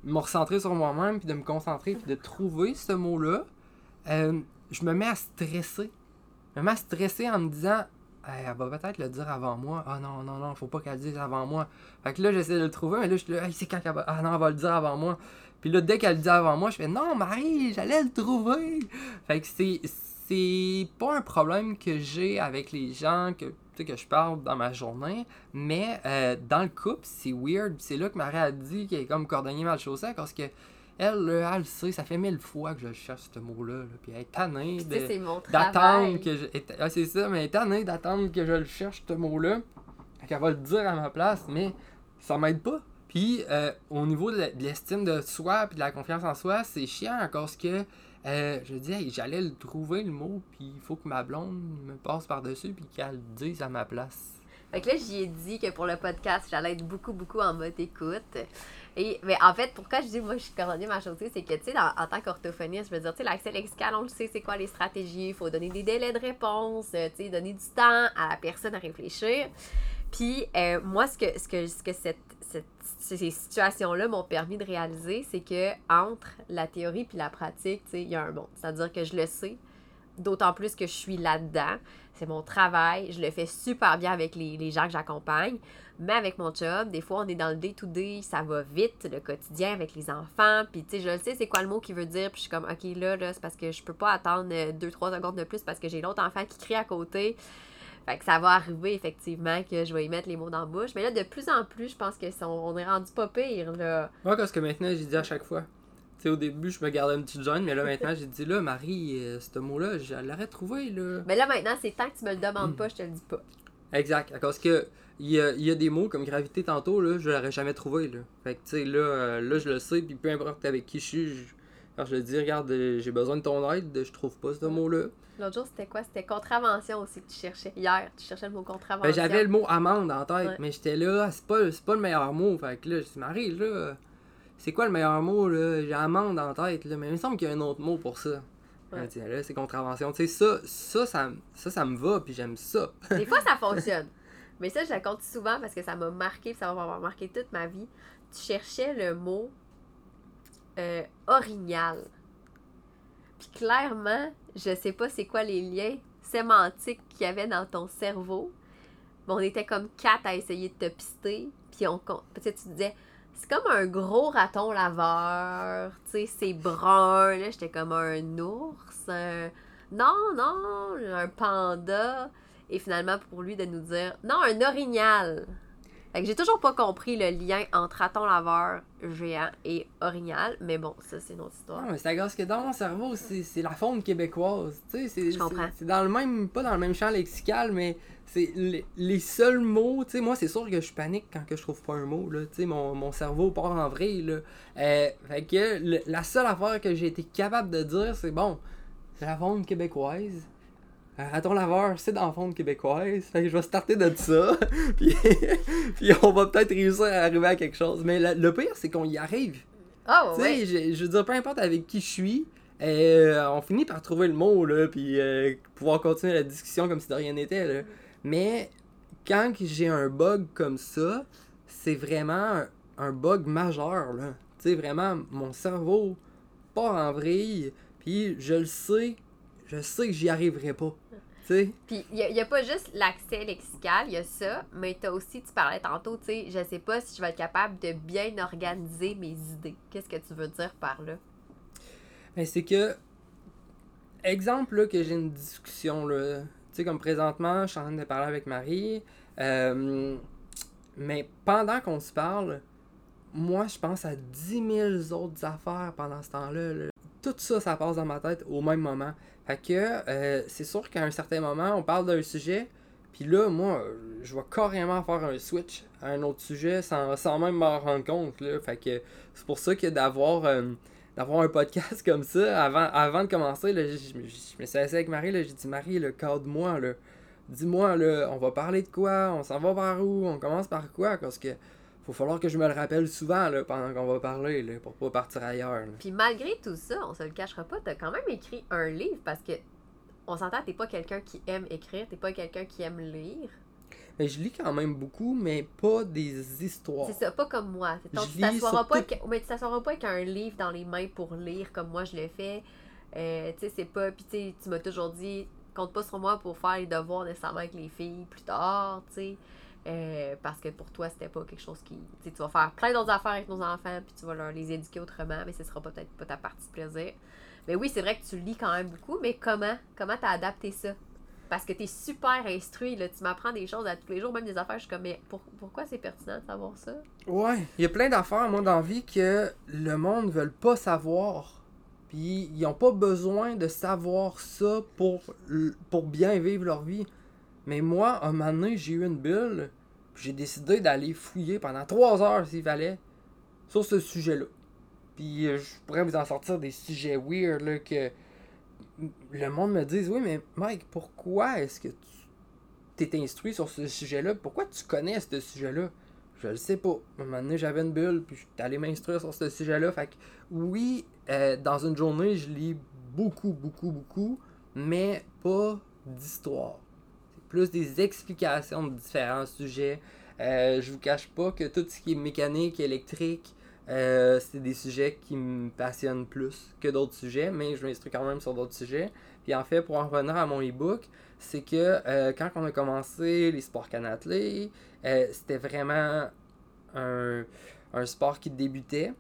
me recentrer sur moi-même, puis de me concentrer, puis de trouver ce mot-là, euh, je me mets à stresser. Je me mets à stresser en me disant, elle va peut-être le dire avant moi. Ah non, non, non, faut pas qu'elle le dise avant moi. Fait que là, j'essaie de le trouver, mais là, je suis là, c'est quand qu'elle va. Ah non, elle va le dire avant moi. Puis là, dès qu'elle le dit avant moi, je fais non, Marie, j'allais le trouver. Fait que c'est, c'est pas un problème que j'ai avec les gens que, que je parle dans ma journée, mais euh, dans le couple, c'est weird. C'est là que Marie a dit qu'elle est comme cordonnier mal chaussé parce que elle, là, elle le sait, ça fait mille fois que je cherche ce mot-là, là, puis elle est tannée d'attendre que je. est- ah, c'est ça, mais étant donné d'attendre que je le cherche, ce mot-là, qu'elle va le dire à ma place, mais ça m'aide pas. Puis, euh, au niveau de l'estime de soi puis de la confiance en soi, c'est chiant cause que euh, je dis, hey, j'allais le trouver le mot, puis il faut que ma blonde me passe par-dessus, puis qu'elle le dise à ma place. Fait que là, j'y ai dit que pour le podcast, j'allais être beaucoup, beaucoup en mode écoute. Et, mais en fait, pourquoi je dis, moi, je suis cordonnier ma chaussée, c'est que, tu sais, en tant qu'orthophoniste, je veux dire, tu sais, l'accès lexical, on le sait, c'est quoi les stratégies. Il faut donner des délais de réponse, euh, tu sais, donner du temps à la personne à réfléchir. Puis, euh, moi, ce que, ce que, ce que cette, cette- ces situations-là m'ont permis de réaliser, c'est que entre la théorie puis la pratique, tu sais, il y a un monde. C'est-à-dire que je le sais, d'autant plus que je suis là-dedans. C'est mon travail, je le fais super bien avec les, les gens que j'accompagne. Mais avec mon job, des fois, on est dans le day-to-day, ça va vite, le quotidien avec les enfants. Puis, tu sais, je le sais, c'est quoi le mot qui veut dire. Puis, je suis comme, OK, là, c'est parce que je peux pas attendre 2-3 secondes de plus parce que j'ai l'autre enfant qui crie à côté. Fait que ça va arriver effectivement que je vais y mettre les mots dans la bouche. Mais là, de plus en plus, je pense que sont- on est rendu pas pire, là. Moi, parce que maintenant, j'ai dit à chaque fois. Tu sais, au début, je me gardais une petite gêne, mais là, maintenant, j'ai dit, là, Marie, euh, ce mot-là, je l'aurais trouvé, là. Mais là, maintenant, c'est tant que tu me le demandes pas, je te le dis pas. Exact. Parce que il y a, y a des mots comme gravité tantôt, là, je l'aurais jamais trouvé, là. Fait que, tu sais, là, euh, là, je le sais, puis peu importe avec qui je suis, je- quand je le dis, regarde, euh, j'ai besoin de ton aide, je trouve pas ce mot-là. L'autre jour, c'était quoi? C'était contravention aussi que tu cherchais. Hier, tu cherchais le mot contravention. Ben, j'avais le mot amende en tête, Ouais. mais j'étais là, c'est pas, c'est pas le meilleur mot. Fait que là, je dis, Marie, là, c'est quoi le meilleur mot, là? J'ai amende en tête, là, mais il me semble qu'il y a un autre mot pour ça. Ouais. là, c'est contravention. Tu sais, ça, ça, ça, ça, ça me va, puis j'aime ça. Des fois, ça fonctionne. Mais ça, je la compte souvent parce que ça m'a marqué, puis ça va m'avoir marqué toute ma vie. Tu cherchais le mot euh, orignal. Puis clairement, je sais pas c'est quoi les liens sémantiques qu'il y avait dans ton cerveau. Mais on était comme quatre à essayer de te pister. Puis on, tu sais, tu disais, c'est comme un gros raton laveur. Tu sais, c'est brun. Là, j'étais comme un ours. un- Non, non, un panda. Et finalement, pour lui, de nous dire, non, un orignal. Fait que j'ai toujours pas compris le lien entre raton laveur géant et orignal. Mais bon, ça, c'est une autre histoire. Non, mais c'est à cause que dans mon cerveau, c'est c'est la faune québécoise. Tu sais, c'est- Je comprends. c'est- C'est dans le même, pas dans le même champ lexical, mais c'est les, les seuls mots. Tu sais, moi, c'est sûr que je panique quand que je trouve pas un mot. Là. Tu sais, mon, mon cerveau part en vrai. Là. Euh, fait que le- la seule affaire que j'ai été capable de dire, c'est bon, c'est la faune québécoise. Un raton laveur, c'est dans la faune québécoise. Fait que je vais starter de ça. puis, puis on va peut-être réussir à arriver à quelque chose. Mais le, le pire, c'est qu'on y arrive. Oh, Tu ouais. sais, je, je veux dire, peu importe avec qui je suis, euh, on finit par trouver le mot, là, puis euh, pouvoir continuer la discussion comme si de rien n'était, là. Mais quand j'ai un bug comme ça, c'est vraiment un, un bug majeur, là. Tu sais, vraiment, mon cerveau part en vrille, puis je le sais, je sais que j'y arriverai pas. Puis il n'y a, pas juste l'accès lexical, il y a ça, mais tu as aussi, tu parlais tantôt, tu sais, je sais pas si je vais être capable de bien organiser mes idées. Qu'est-ce que tu veux dire par là? Mais c'est que, exemple là, que j'ai une discussion, là, sais, comme présentement, je suis en train de parler avec Marie, euh, mais pendant qu'on se parle, moi, je pense à 10 000 autres affaires pendant ce temps-là. là. Tout ça, ça passe dans ma tête au même moment. Fait que, euh, c'est sûr qu'à un certain moment, on parle d'un sujet, puis là, moi, je vais carrément faire un switch à un autre sujet sans, sans même m'en rendre compte, là. Fait que c'est pour ça que d'avoir... euh, d'avoir un podcast comme ça, avant, avant de commencer, là, je, je je me suis assis avec Marie, j'ai dit Marie, le cadre-moi. Dis-moi, là, on va parler de quoi, on s'en va par où, on commence par quoi, parce que faut falloir que je me le rappelle souvent, là, pendant qu'on va parler, là, pour pas partir ailleurs. Puis malgré tout ça, on se le cachera pas, tu as quand même écrit un livre parce que on s'entend, t'es pas quelqu'un qui aime écrire, t'es pas quelqu'un qui aime lire. Mais je lis quand même beaucoup, mais pas des histoires. C'est ça, pas comme moi. Tu t'assoiras pas, tout- avec- mais tu t'assoiras pas avec un livre dans les mains pour lire comme moi je le fais. Euh, tu sais, c'est pas. Puis tu tu m'as toujours dit, compte pas sur moi pour faire les devoirs nécessairement avec les filles plus tard, tu sais. Euh, parce que pour toi, c'était pas quelque chose qui. Tu tu vas faire plein d'autres affaires avec nos enfants, puis tu vas leur les éduquer autrement, mais ce sera peut-être pas ta partie de plaisir. Mais oui, c'est vrai que tu lis quand même beaucoup, mais comment? Comment t'as adapté ça? Parce que t'es super instruit, là. Tu m'apprends des choses à tous les jours, même des affaires. Je suis comme, mais pour- pourquoi c'est pertinent de savoir ça? Ouais, il y a plein d'affaires, moi, dans la vie que le monde ne veut pas savoir. Puis ils n'ont pas besoin de savoir ça pour, pour bien vivre leur vie. Mais moi, à un moment donné, j'ai eu une bulle. J'ai décidé d'aller fouiller pendant trois heures, s'il fallait, sur ce sujet-là. Puis euh, je pourrais vous en sortir des sujets weird, là, que le monde me dise Oui, mais Mike, pourquoi est-ce que tu t'es instruit sur ce sujet-là? Pourquoi tu connais ce sujet-là? Je le sais pas. À un moment donné, j'avais une bulle, puis j'étais allé m'instruire sur ce sujet-là. Fait oui, euh, dans une journée, je lis beaucoup, beaucoup, beaucoup, mais pas d'histoire. C'est plus des explications de différents sujets. Euh, je vous cache pas que tout ce qui est mécanique, électrique, euh, c'est des sujets qui me passionnent plus que d'autres sujets, mais je m'instruis quand même sur d'autres sujets. Puis en fait, pour en revenir à mon e-book, c'est que euh, quand on a commencé les sports canatelés, euh, c'était vraiment un, un sport qui débutait.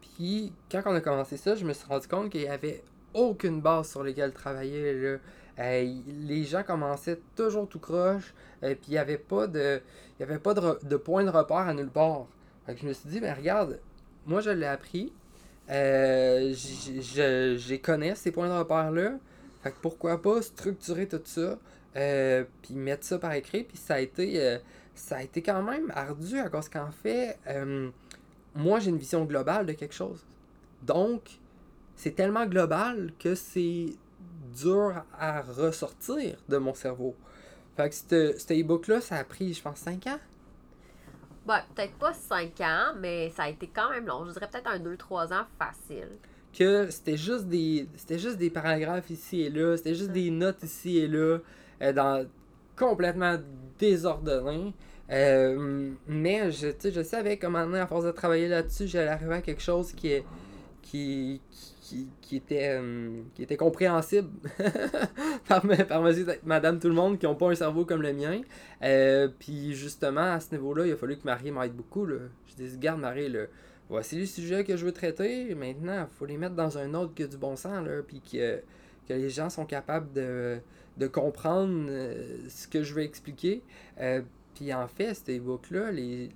Puis quand on a commencé ça, je me suis rendu compte qu'il n'y avait aucune base sur laquelle travailler. les gens commençaient toujours tout croche, et puis il n'y avait pas de, y avait pas de, de, point de repère à nulle part. Fait que je me suis dit, mais regarde, moi je l'ai appris, euh, j'ai connais ces points de repère-là, fait que pourquoi pas structurer tout ça, euh, puis mettre ça par écrit, puis ça a été, ça a été quand même ardu à cause qu'en fait, moi j'ai une vision globale de quelque chose. Donc, c'est tellement global que c'est dur à ressortir de mon cerveau. Fait que cet e-book-là, ça a pris, je pense, 5 ans. Ouais, peut-être pas 5 ans, mais ça a été quand même long. Je dirais peut-être un 2-3 ans facile. Que c'était juste des. C'était juste des paragraphes ici et là, c'était juste des notes ici et là, euh, dans complètement désordonné. Euh, mais je, je savais comment, à force de travailler là-dessus, j'allais arriver à quelque chose qui est. qui, qui, était, euh, qui était compréhensible par, par monsieur, madame tout le monde qui n'ont pas un cerveau comme le mien. Euh, puis justement, à ce niveau-là, il a fallu que Marie m'aide beaucoup. Là. Je dis, garde Marie, voici les sujets que je veux traiter. Maintenant, il faut les mettre dans un autre que du bon sens. Là, puis que, que les gens sont capables de, de comprendre euh, ce que je veux expliquer. puis en fait, cet e-book-là, les,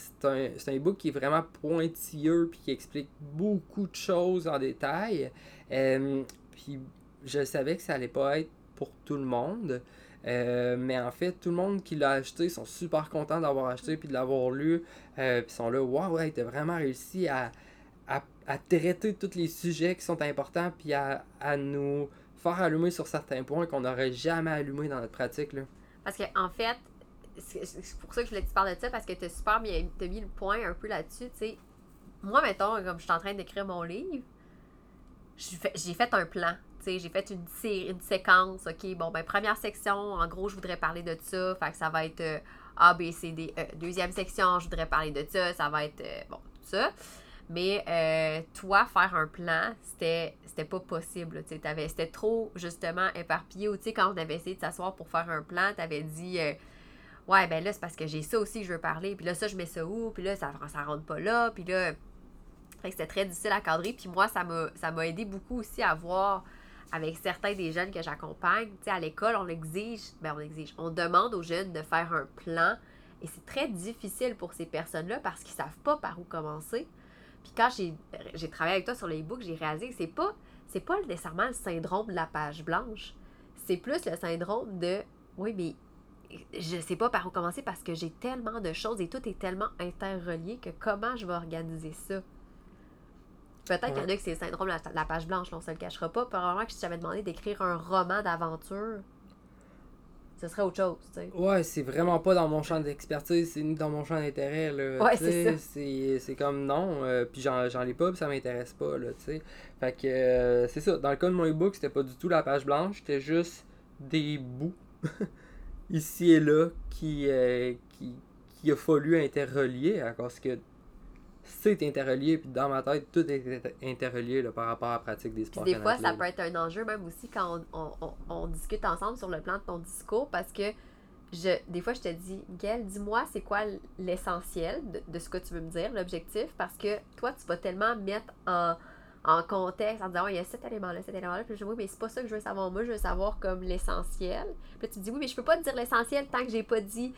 c'est un, c'est un book qui est vraiment pointilleux puis qui explique beaucoup de choses en détail. Euh, puis je savais que ça allait pas être pour tout le monde. Euh, mais en fait, tout le monde qui l'a acheté sont super contents d'avoir acheté puis de l'avoir lu. Euh, puis sont là, waouh, ouais, t'as vraiment réussi à, à, à, traiter tous les sujets qui sont importants puis à, à nous faire allumer sur certains points qu'on n'aurait jamais allumé dans notre pratique. Là. Parce qu'en en fait, c'est pour ça que je voulais que tu parles de ça, parce que tu super bien as mis le point un peu là-dessus. Tu sais, moi, mettons, comme je suis en train d'écrire mon livre, j'ai fait un plan. J'ai fait une, une séquence. OK, bon, ben, première section, en gros, je voudrais parler de ça. Fait que ça va être euh, A, B, C, D, E. Deuxième section, je voudrais parler de ça. Ça va être, euh, bon, tout ça. Mais euh, toi, faire un plan, c'était pas possible. C'était trop, justement, éparpillé. Tu sais, quand on avait essayé de s'asseoir pour faire un plan, tu avais dit ouais, ben là, c'est parce que j'ai ça aussi que je veux parler, puis là, ça, je mets ça où, puis là, ça, ça rentre pas là, puis là. c'était très difficile à cadrer, puis moi, ça m'a aidé beaucoup aussi à voir avec certains des jeunes que j'accompagne. Tu sais, à l'école, on exige, ben on exige, on demande aux jeunes de faire un plan, et c'est très difficile pour ces personnes-là parce qu'ils savent pas par où commencer. Puis quand j'ai travaillé avec toi sur les books, j'ai réalisé que c'est pas, c'est pas nécessairement le syndrome de la page blanche. C'est plus le syndrome de, oui, mais je sais pas par où commencer parce que j'ai tellement de choses et tout est tellement interrelié que comment je vais organiser ça? Peut-être qu'il y en a que c'est le syndrome de la, page blanche, on se le cachera pas. Probablement que si j'avais demandé d'écrire un roman d'aventure, ce serait autre chose, tu sais. Ouais, c'est vraiment pas dans mon champ d'expertise, c'est ni dans mon champ d'intérêt, là. Ouais, c'est ça. C'est comme non, euh, puis j'en ai pas, puis ça m'intéresse pas, là, tu sais. Fait que euh, c'est ça. Dans le cas de mon e-book, c'était pas du tout la page blanche, c'était juste des bouts. ici et là qui, euh, qui, qui, a fallu interrelier à cause que c'est interrelié, puis dans ma tête, tout est interrelié là, par rapport à la pratique des sports. des fois, ça peut être un enjeu même aussi quand on, on, on, discute ensemble sur le plan de ton discours parce que je, des fois, je te dis, Gaëlle, dis-moi c'est quoi l'essentiel de, de, ce que tu veux me dire, l'objectif, parce que toi, tu vas tellement mettre en, en contexte en disant, il y a cet élément-là, cet élément-là. Puis je dis, oui, mais c'est pas ça que je veux savoir. Moi, je veux savoir comme l'essentiel. Puis tu me dis, oui, mais je peux pas te dire l'essentiel tant que j'ai pas dit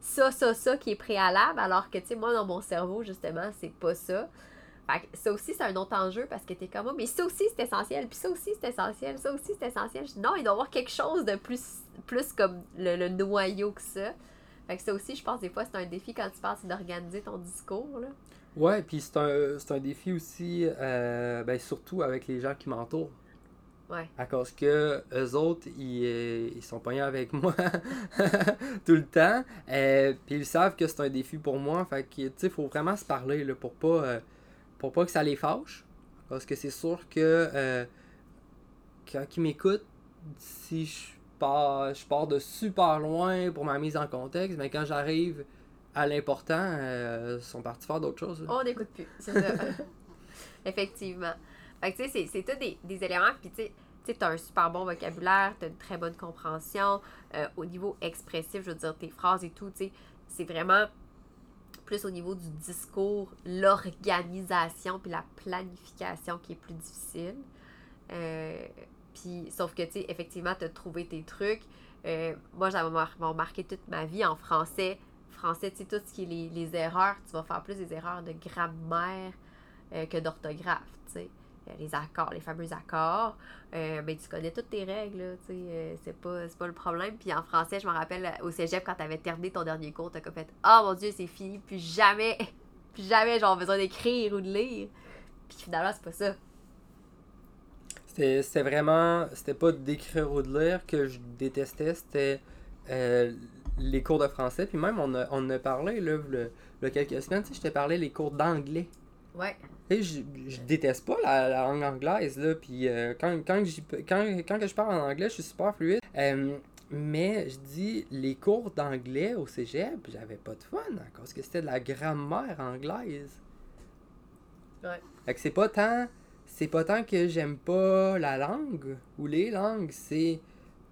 ça, ça, ça qui est préalable. Alors que, tu sais, moi, dans mon cerveau, justement, c'est pas ça. Fait que ça aussi, c'est un autre enjeu parce que t'es comme moi, mais ça aussi, c'est essentiel. Puis ça aussi, c'est essentiel. Ça aussi, c'est essentiel. non, il doit y avoir quelque chose de plus, plus comme le, le noyau que ça. Fait que ça aussi, je pense, des fois, c'est un défi quand tu parles, d'organiser ton discours, là. Ouais, puis c'est un, un, défi aussi, euh, ben, surtout avec les gens qui m'entourent. Ouais. À cause que eux autres, ils, euh, ils sont pognés avec moi tout le temps. Euh, puis ils savent que c'est un défi pour moi. Fait que, tu sais, il faut vraiment se parler là, pour pas pour pas que ça les fâche. Parce que c'est sûr que quand ils m'écoutent, si je pars, je pars de super loin pour ma mise en contexte, mais quand j'arrive à l'important, euh, sont partis faire d'autres choses. On n'écoute plus, c'est ça. Effectivement. Fait que tu sais, c'est tous des, des, éléments, puis tu sais, tu as un super bon vocabulaire, tu as une très bonne compréhension. Euh, au niveau expressif, je veux dire, tes phrases et tout, tu sais, c'est vraiment plus au niveau du discours, l'organisation puis la planification qui est plus difficile. Euh, Puis, sauf que, tu sais, effectivement, tu as trouvé tes trucs. Euh, moi, j'avais remarqué toute ma vie en français. Français, tu sais, tout ce qui est les, les, erreurs, tu vas faire plus des erreurs de grammaire euh, que d'orthographe, tu sais. Les accords, les fameux accords. Euh, ben, tu connais toutes tes règles, tu sais. Euh, c'est pas, pas le problème. Puis en français, je me rappelle au cégep, quand tu avais terminé ton dernier cours, tu as fait Oh mon Dieu, c'est fini, puis jamais, jamais, genre, besoin d'écrire ou de lire. Puis finalement, c'est pas ça. C'était vraiment. C'était pas d'écrire ou de lire que je détestais, c'était euh, les cours de français. Puis même, on a, on a parlé, là, le, quelques semaines, tu sais, je t'ai parlé les cours d'anglais. Ouais. Et je, je déteste pas la, langue anglaise, là. Puis euh, quand, quand, quand, quand que je parle en anglais, je suis super fluide. Euh, mais je dis, les cours d'anglais au cégep, j'avais pas de fun, parce que c'était de la grammaire anglaise. Ouais. Fait que c'est pas tant c'est pas tant que j'aime pas la langue ou les langues, c'est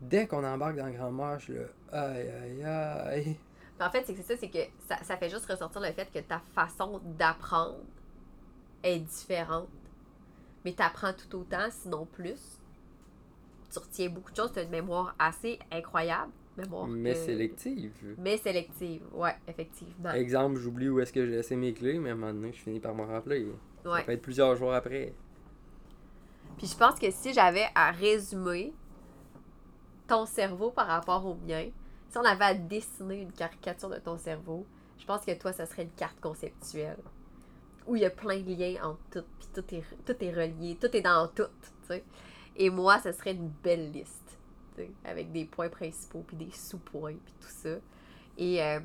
dès qu'on embarque dans le grand je le aïe aïe aïe. En fait, c'est que ça, c'est que ça, ça, fait juste ressortir le fait que ta façon d'apprendre est différente. Mais tu apprends tout autant, sinon plus. Tu retiens beaucoup de choses, tu as une mémoire assez incroyable. Mémoire mais sélective. Mais sélective, ouais, effectivement. Exemple, j'oublie où est-ce que j'ai laissé mes clés, mais à un moment donné, je finis par me rappeler. Ça peut être plusieurs jours après. Puis je pense que si j'avais à résumer ton cerveau par rapport au mien, si on avait à dessiner une caricature de ton cerveau, je pense que toi, ça serait une carte conceptuelle. Où il y a plein de liens entre tout, puis tout est, tout est relié, tout est dans tout, tu sais. Et moi, ça serait une belle liste, avec des points principaux, puis des sous-points, puis tout ça. Et euh,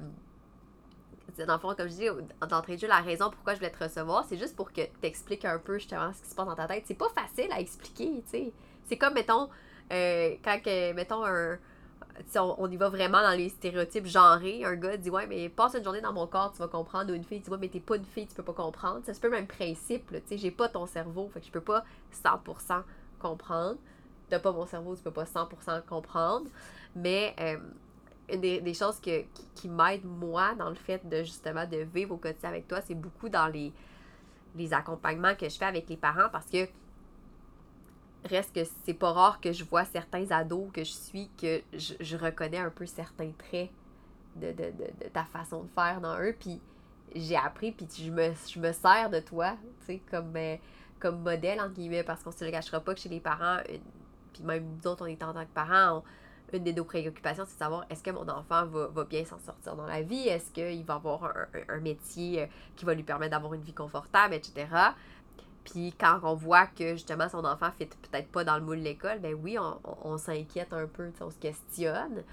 dans le fond, comme je dis, d'entrée de jeu, la raison pourquoi je voulais te recevoir, c'est juste pour que tu expliques un peu justement ce qui se passe dans ta tête. C'est pas facile à expliquer, tu sais. C'est comme, mettons, euh, quand, que, mettons, un. On, on, y va vraiment dans les stéréotypes genrés. Un gars dit Ouais, mais passe une journée dans mon corps, tu vas comprendre. Ou une fille dit Ouais, mais t'es pas une fille, tu peux pas comprendre. C'est un peu le même principe. Tu sais, j'ai pas ton cerveau, fait que je peux pas 100% comprendre. T'as pas mon cerveau, tu peux pas 100% comprendre. Mais euh, une des, choses que, qui, m'aide moi dans le fait de justement de vivre au quotidien avec toi, c'est beaucoup dans les, les accompagnements que je fais avec les parents parce que reste que c'est pas rare que je vois certains ados que je suis que je, reconnais un peu certains traits de, ta façon de faire dans eux puis j'ai appris puis je me, sers de toi tu sais comme, euh, comme modèle en guillemets parce qu'on se le cachera pas que chez les parents puis même nous autres on est en tant que parents une des deux préoccupations, c'est de savoir est-ce que mon enfant va, bien s'en sortir dans la vie, est-ce qu'il va avoir un, métier euh, qui va lui permettre d'avoir une vie confortable, etc. Puis quand on voit que justement son enfant fait peut-être pas dans le moule de l'école, ben oui, on, s'inquiète un peu, on se questionne.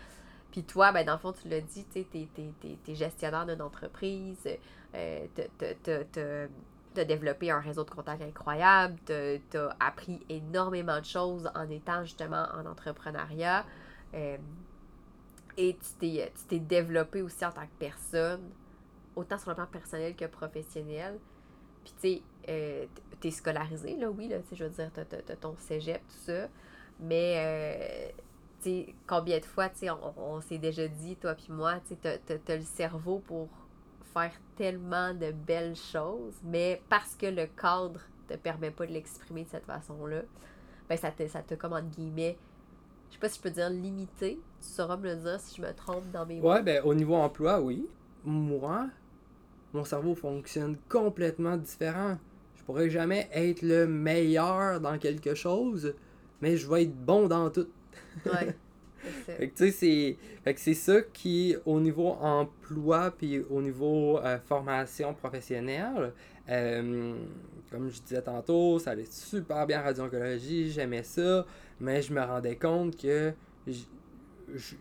Puis toi, ben dans le fond, tu l'as dit, tu es, gestionnaire d'une entreprise, euh, tu as développé un réseau de contacts incroyable, tu as appris énormément de choses en étant justement en entrepreneuriat. Euh, et tu t'es développé aussi en tant que personne, autant sur le plan personnel que professionnel. Puis tu sais, euh, t'es scolarisé, là, oui, là, je veux dire, t'as ton cégep, tout ça. Mais, euh, tu sais, combien de fois, tu sais, on, s'est déjà dit, toi puis moi, tu sais, t'as le cerveau pour faire tellement de belles choses, mais parce que le cadre te permet pas de l'exprimer de cette façon-là, ben ça te, ça te, comme entre guillemets, je sais pas si je peux dire limité. Tu sauras me le dire si je me trompe dans mes mots. Ouais, ben au niveau emploi, oui. Moi, mon cerveau fonctionne complètement différent. Je pourrais jamais être le meilleur dans quelque chose, mais je vais être bon dans tout. Ouais. fait que tu sais, c'est ça qui, au niveau emploi puis au niveau euh, formation professionnelle, euh, comme je disais tantôt, ça allait super bien en radio-oncologie, j'aimais ça, mais je me rendais compte que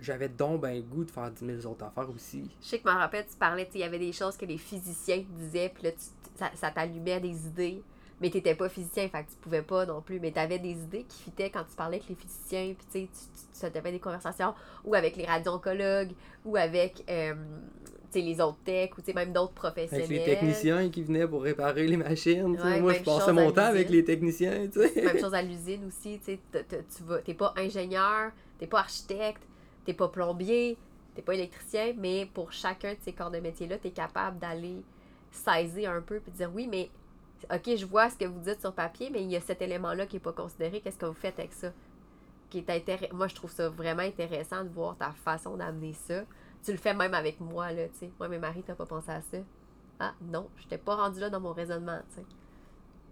j'avais donc ben goût de faire 10 000 autres affaires aussi. Je sais que je me rappelle, tu parlais, il y avait des choses que les physiciens disaient, puis là, ça, ça t'allumait des idées, mais tu n'étais pas physicien, fait que tu pouvais pas non plus, mais tu avais des idées qui fitaient quand tu parlais avec les physiciens, puis tu sais, tu avais des conversations, ou avec les radio-oncologues, ou avec. Euh, les autres techs ou même d'autres professionnels. Avec les techniciens qui venaient pour réparer les machines. moi, je passais mon temps avec les techniciens. Même chose à l'usine aussi. Tu n'es pas ingénieur, tu n'es pas architecte, tu n'es pas plombier, tu n'es pas électricien, mais pour chacun de ces corps de métier-là, tu es capable d'aller saisir un peu et de dire oui, mais OK, je vois ce que vous dites sur papier, mais il y a cet élément-là qui n'est pas considéré. Qu'est-ce que vous faites avec ça? qui est. Moi, je trouve ça vraiment intéressant de voir ta façon d'amener ça. Tu le fais même avec moi, là, tu sais. Moi, mais Marie, t'as pas pensé à ça? Ah, non, je t'ai pas rendu là dans mon raisonnement, tu sais.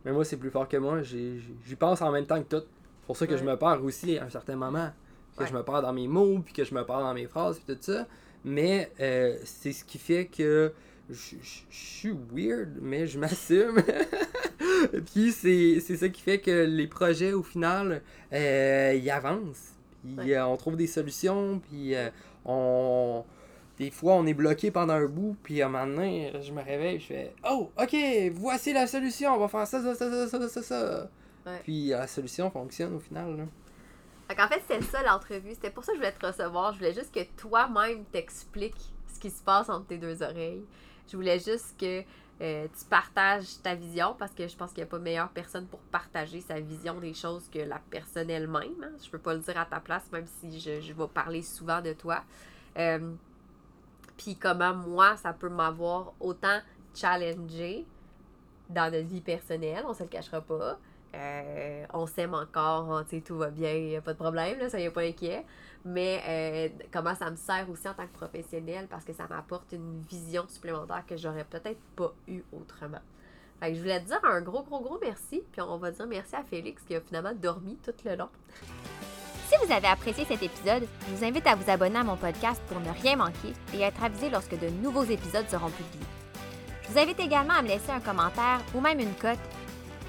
Mais moi, c'est plus fort que moi. J'y pense en même temps que tout. C'est pour ça que je me perds aussi à un certain moment. Que Ouais. je me perds dans mes mots, puis que je me perds dans mes phrases, puis tout ça. Mais euh, c'est ce qui fait que je je- je suis weird, mais je m'assume. puis c'est c'est ça qui fait que les projets, au final, euh, ils avancent. Puis Ouais. euh, on trouve des solutions, puis on... Des fois, on est bloqué pendant un bout, puis à un moment donné, je me réveille, je fais Oh, ok, voici la solution, on va faire ça, ça, ça, ça, ça, ça, ça. Ouais. Puis la solution fonctionne au final. Là. Qu'en fait, c'était ça l'entrevue. C'était pour ça que je voulais te recevoir. Je voulais juste que toi-même t'expliques ce qui se passe entre tes deux oreilles. Je voulais juste que euh, tu partages ta vision parce que je pense qu'il n'y a pas meilleure personne pour partager sa vision des choses que la personne elle-même. hein. Je peux pas le dire à ta place, même si je, vais parler souvent de toi. Euh, Puis comment moi, ça peut m'avoir autant challengé dans notre vie personnelle, on se le cachera pas. Euh, on s'aime encore, hein, tout va bien, y a pas de problème, là, soyez pas inquiets. Mais euh, comment ça me sert aussi en tant que professionnel parce que ça m'apporte une vision supplémentaire que j'aurais peut-être pas eu autrement. Fait que je voulais te dire un gros, gros, gros merci. Puis on va dire merci à Félix qui a finalement dormi tout le long. Si vous avez apprécié cet épisode, je vous invite à vous abonner à mon podcast pour ne rien manquer et être avisé lorsque de nouveaux épisodes seront publiés. Je vous invite également à me laisser un commentaire ou même une cote